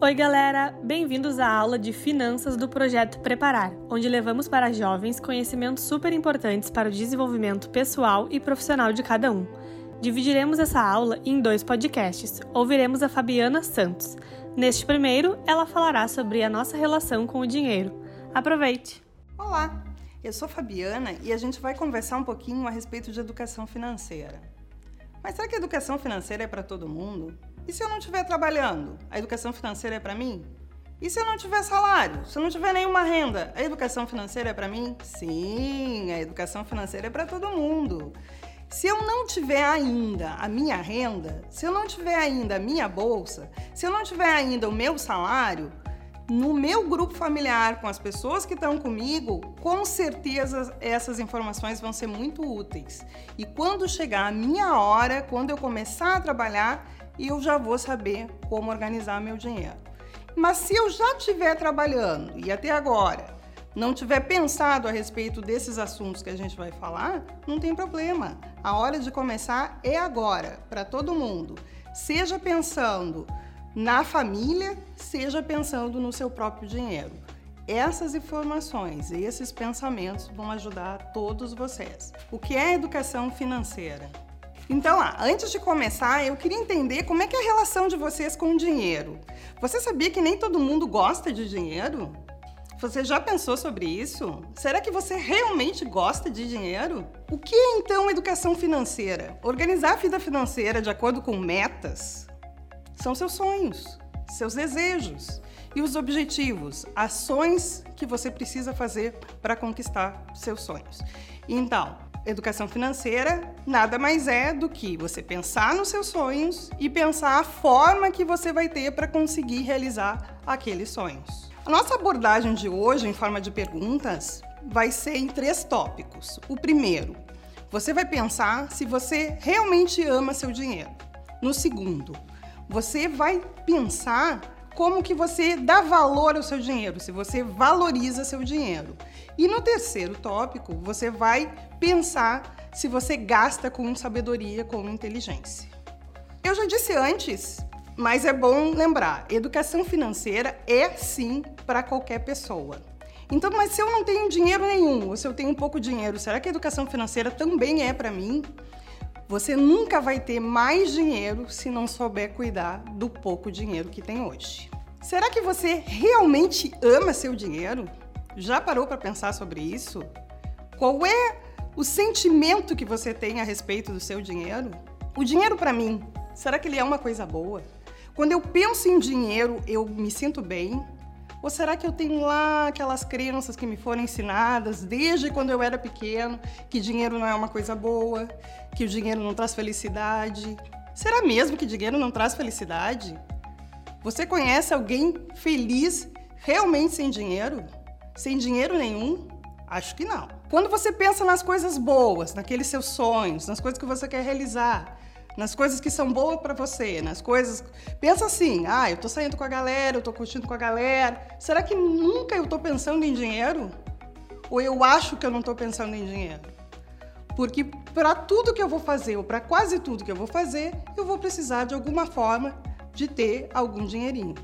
Oi, galera! Bem-vindos à aula de Finanças do Projeto Preparar, onde levamos para jovens conhecimentos super importantes para o desenvolvimento pessoal e profissional de cada um. Dividiremos essa aula em dois podcasts. Ouviremos a Fabiana Santos. Neste primeiro, ela falará sobre a nossa relação com o dinheiro. Aproveite! Olá, eu sou Fabiana e a gente vai conversar um pouquinho a respeito de educação financeira. Mas será que a educação financeira é para todo mundo? E se eu não estiver trabalhando? A educação financeira é para mim? E se eu não tiver salário? Se eu não tiver nenhuma renda? A educação financeira é para mim? Sim, a educação financeira é para todo mundo. Se eu não tiver ainda a minha renda, se eu não tiver ainda a minha bolsa, se eu não tiver ainda o meu salário, no meu grupo familiar, com as pessoas que estão comigo, com certeza essas informações vão ser muito úteis. E quando chegar a minha hora, quando eu começar a trabalhar, eu já vou saber como organizar meu dinheiro. Mas se eu já estiver trabalhando e até agora não tiver pensado a respeito desses assuntos que a gente vai falar, não tem problema. A hora de começar é agora, para todo mundo. Seja pensando na família, seja pensando no seu próprio dinheiro. Essas informações e esses pensamentos vão ajudar todos vocês. O que é educação financeira? Então, ah, antes de começar, eu queria entender como é que é a relação de vocês com o dinheiro. Você sabia que nem todo mundo gosta de dinheiro? Você já pensou sobre isso? Será que você realmente gosta de dinheiro? O que é então educação financeira? Organizar a vida financeira de acordo com metas, são seus sonhos, seus desejos e os objetivos, ações que você precisa fazer para conquistar seus sonhos. Então, educação financeira nada mais é do que você pensar nos seus sonhos e pensar a forma que você vai ter para conseguir realizar aqueles sonhos. A nossa abordagem de hoje, em forma de perguntas, vai ser em três tópicos. O primeiro, você vai pensar se você realmente ama seu dinheiro. No segundo, você vai pensar como que você dá valor ao seu dinheiro, se você valoriza seu dinheiro. E no terceiro tópico, você vai pensar se você gasta com sabedoria, com inteligência. Eu já disse antes, mas é bom lembrar, educação financeira é sim para qualquer pessoa. Então, mas se eu não tenho dinheiro nenhum, ou se eu tenho pouco dinheiro, será que a educação financeira também é para mim? Você nunca vai ter mais dinheiro se não souber cuidar do pouco dinheiro que tem hoje. Será que você realmente ama seu dinheiro? Já parou para pensar sobre isso? Qual é o sentimento que você tem a respeito do seu dinheiro? O dinheiro para mim, será que ele é uma coisa boa? Quando eu penso em dinheiro, eu me sinto bem? Ou será que eu tenho lá aquelas crenças que me foram ensinadas desde quando eu era pequeno, que dinheiro não é uma coisa boa, que o dinheiro não traz felicidade? Será mesmo que dinheiro não traz felicidade? Você conhece alguém feliz realmente sem dinheiro? Sem dinheiro nenhum? Acho que não. Quando você pensa nas coisas boas, naqueles seus sonhos, nas coisas que você quer realizar, nas coisas que são boas para você, nas coisas. Pensa assim: ah, eu tô saindo com a galera, eu tô curtindo com a galera. Será que nunca eu tô pensando em dinheiro? Ou eu acho que eu não tô pensando em dinheiro? Porque para tudo que eu vou fazer, ou para quase tudo que eu vou fazer, eu vou precisar de alguma forma de ter algum dinheirinho.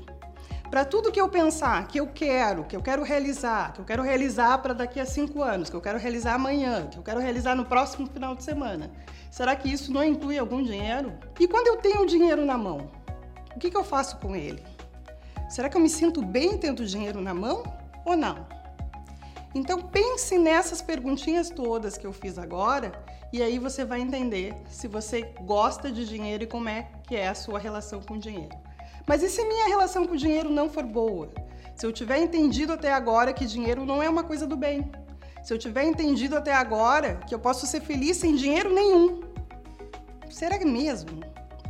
Para tudo que eu pensar que eu quero, que eu quero realizar, que eu quero realizar para daqui a cinco anos, que eu quero realizar amanhã, que eu quero realizar no próximo final de semana, Será que isso não inclui algum dinheiro? E quando eu tenho dinheiro na mão, o que, que eu faço com ele? Será que eu me sinto bem tendo dinheiro na mão ou não? Então pense nessas perguntinhas todas que eu fiz agora e aí você vai entender se você gosta de dinheiro e como é que é a sua relação com o dinheiro. Mas e se minha relação com o dinheiro não for boa? Se eu tiver entendido até agora que dinheiro não é uma coisa do bem, se eu tiver entendido até agora que eu posso ser feliz sem dinheiro nenhum, será mesmo?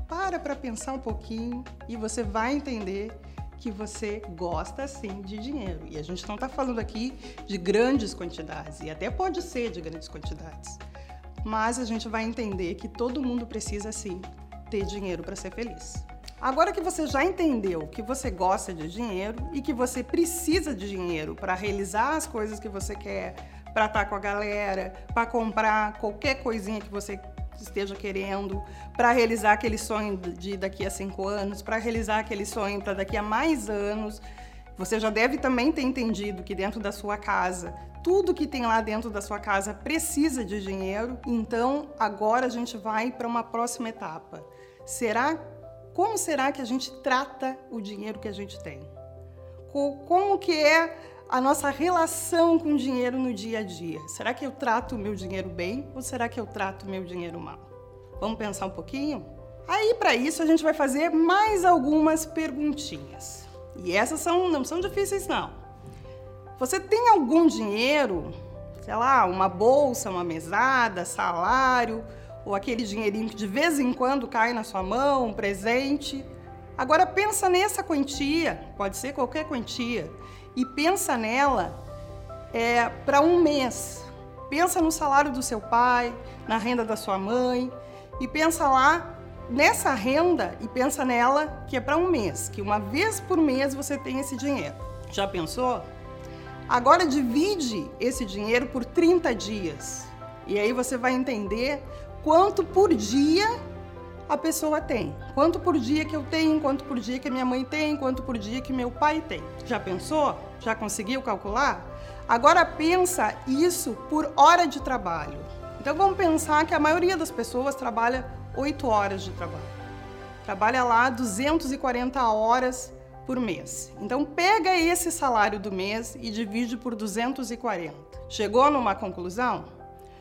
Para para pensar um pouquinho e você vai entender que você gosta sim de dinheiro. E a gente não está falando aqui de grandes quantidades, e até pode ser de grandes quantidades, mas a gente vai entender que todo mundo precisa sim ter dinheiro para ser feliz. Agora que você já entendeu que você gosta de dinheiro e que você precisa de dinheiro para realizar as coisas que você quer, para estar tá com a galera, para comprar qualquer coisinha que você esteja querendo, para realizar aquele sonho de daqui a cinco anos, para realizar aquele sonho para daqui a mais anos. Você já deve também ter entendido que dentro da sua casa, tudo que tem lá dentro da sua casa precisa de dinheiro. Então, agora a gente vai para uma próxima etapa. Será como será que a gente trata o dinheiro que a gente tem? Como que é a nossa relação com o dinheiro no dia a dia? Será que eu trato o meu dinheiro bem ou será que eu trato o meu dinheiro mal? Vamos pensar um pouquinho? Aí, para isso, a gente vai fazer mais algumas perguntinhas. E essas são, não são difíceis, não. Você tem algum dinheiro, sei lá, uma bolsa, uma mesada, salário, ou aquele dinheirinho que de vez em quando cai na sua mão, um presente. Agora pensa nessa quantia, pode ser qualquer quantia, e pensa nela é, para um mês. Pensa no salário do seu pai, na renda da sua mãe, e pensa lá nessa renda e pensa nela que é para um mês, que uma vez por mês você tem esse dinheiro. Já pensou? Agora divide esse dinheiro por 30 dias. E aí você vai entender quanto por dia a pessoa tem. Quanto por dia que eu tenho, quanto por dia que minha mãe tem, quanto por dia que meu pai tem. Já pensou? Já conseguiu calcular? Agora pensa isso por hora de trabalho. Então vamos pensar que a maioria das pessoas trabalha 8 horas de trabalho. Trabalha lá 240 horas por mês. Então pega esse salário do mês e divide por 240. Chegou numa conclusão?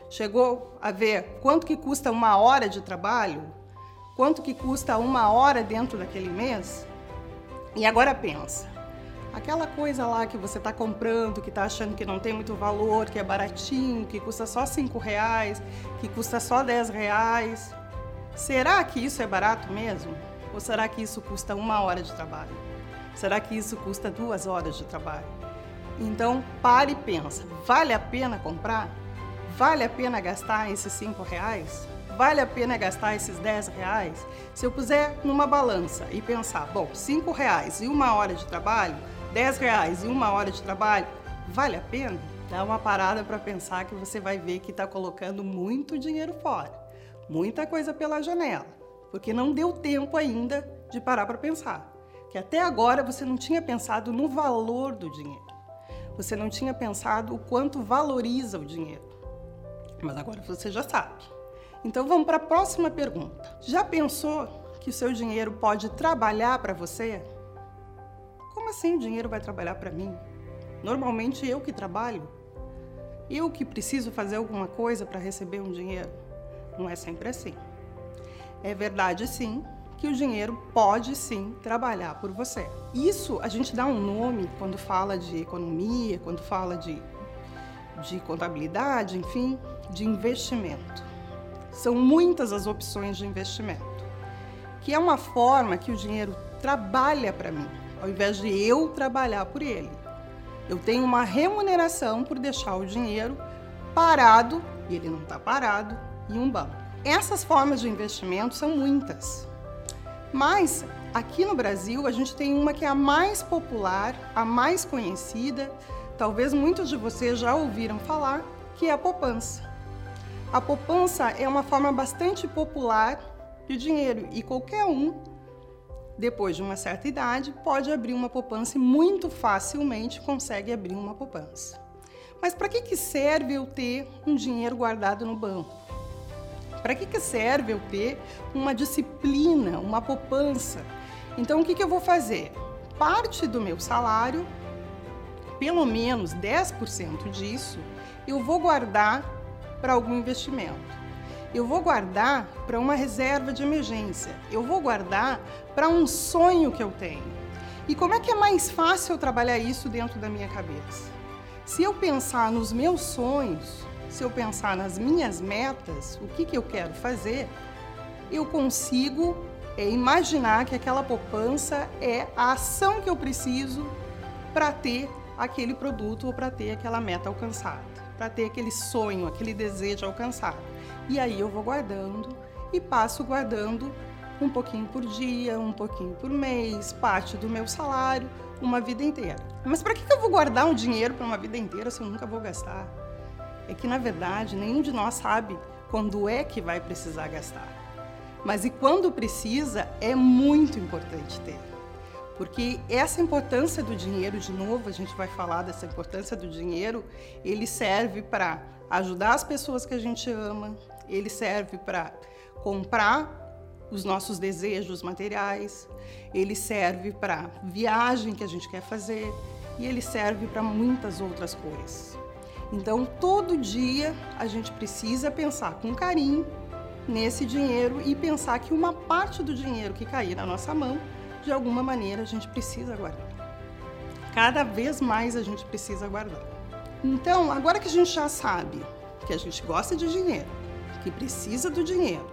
Chegou a ver quanto que custa uma hora de trabalho? Quanto que custa uma hora dentro daquele mês? E agora pensa, aquela coisa lá que você está comprando, que está achando que não tem muito valor, que é baratinho, que custa só cinco reais, que custa só dez reais, será que isso é barato mesmo? Ou será que isso custa uma hora de trabalho? Será que isso custa duas horas de trabalho? Então pare e pensa, vale a pena comprar? Vale a pena gastar esses cinco reais? Vale a pena gastar esses 10 reais? Se eu puser numa balança e pensar, bom, cinco reais e uma hora de trabalho, 10 reais e uma hora de trabalho, vale a pena? Dá uma parada para pensar que você vai ver que está colocando muito dinheiro fora, muita coisa pela janela, porque não deu tempo ainda de parar para pensar. Que até agora você não tinha pensado no valor do dinheiro, você não tinha pensado o quanto valoriza o dinheiro. Mas agora você já sabe. Então vamos para a próxima pergunta. Já pensou que o seu dinheiro pode trabalhar para você? Como assim o dinheiro vai trabalhar para mim? Normalmente eu que trabalho. Eu que preciso fazer alguma coisa para receber um dinheiro. Não é sempre assim. É verdade sim que o dinheiro pode sim trabalhar por você. Isso a gente dá um nome quando fala de economia, quando fala de de contabilidade, enfim, de investimento. São muitas as opções de investimento, que é uma forma que o dinheiro trabalha para mim, ao invés de eu trabalhar por ele. Eu tenho uma remuneração por deixar o dinheiro parado, e ele não está parado, em um banco. Essas formas de investimento são muitas. Mas aqui no Brasil a gente tem uma que é a mais popular, a mais conhecida, talvez muitos de vocês já ouviram falar, que é a poupança. A poupança é uma forma bastante popular de dinheiro e qualquer um, depois de uma certa idade, pode abrir uma poupança e muito facilmente consegue abrir uma poupança. Mas para que, que serve eu ter um dinheiro guardado no banco? Para que, que serve eu ter uma disciplina, uma poupança? Então, o que, que eu vou fazer? Parte do meu salário pelo menos 10% disso eu vou guardar para algum investimento. Eu vou guardar para uma reserva de emergência. Eu vou guardar para um sonho que eu tenho. E como é que é mais fácil eu trabalhar isso dentro da minha cabeça? Se eu pensar nos meus sonhos, se eu pensar nas minhas metas, o que, que eu quero fazer, eu consigo é, imaginar que aquela poupança é a ação que eu preciso para ter aquele produto ou para ter aquela meta alcançada, para ter aquele sonho, aquele desejo alcançado. E aí eu vou guardando e passo guardando um pouquinho por dia, um pouquinho por mês, parte do meu salário, uma vida inteira. Mas para que eu vou guardar um dinheiro para uma vida inteira se eu nunca vou gastar? É que na verdade nenhum de nós sabe quando é que vai precisar gastar. Mas e quando precisa, é muito importante ter. Porque essa importância do dinheiro, de novo, a gente vai falar dessa importância do dinheiro, ele serve para ajudar as pessoas que a gente ama, ele serve para comprar os nossos desejos materiais, ele serve para viagem que a gente quer fazer e ele serve para muitas outras coisas. Então, todo dia a gente precisa pensar com carinho nesse dinheiro e pensar que uma parte do dinheiro que cair na nossa mão, de alguma maneira a gente precisa guardar. Cada vez mais a gente precisa guardar. Então, agora que a gente já sabe que a gente gosta de dinheiro, que precisa do dinheiro,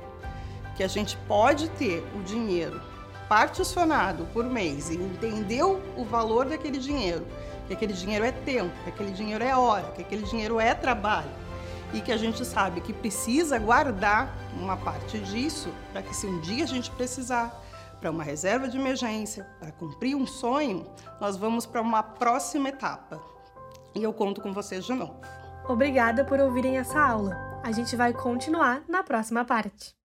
que a gente pode ter o dinheiro particionado por mês e entendeu o valor daquele dinheiro, que aquele dinheiro é tempo, que aquele dinheiro é hora, que aquele dinheiro é trabalho e que a gente sabe que precisa guardar uma parte disso para que se um dia a gente precisar para uma reserva de emergência, para cumprir um sonho, nós vamos para uma próxima etapa. E eu conto com vocês de novo. Obrigada por ouvirem essa aula. A gente vai continuar na próxima parte.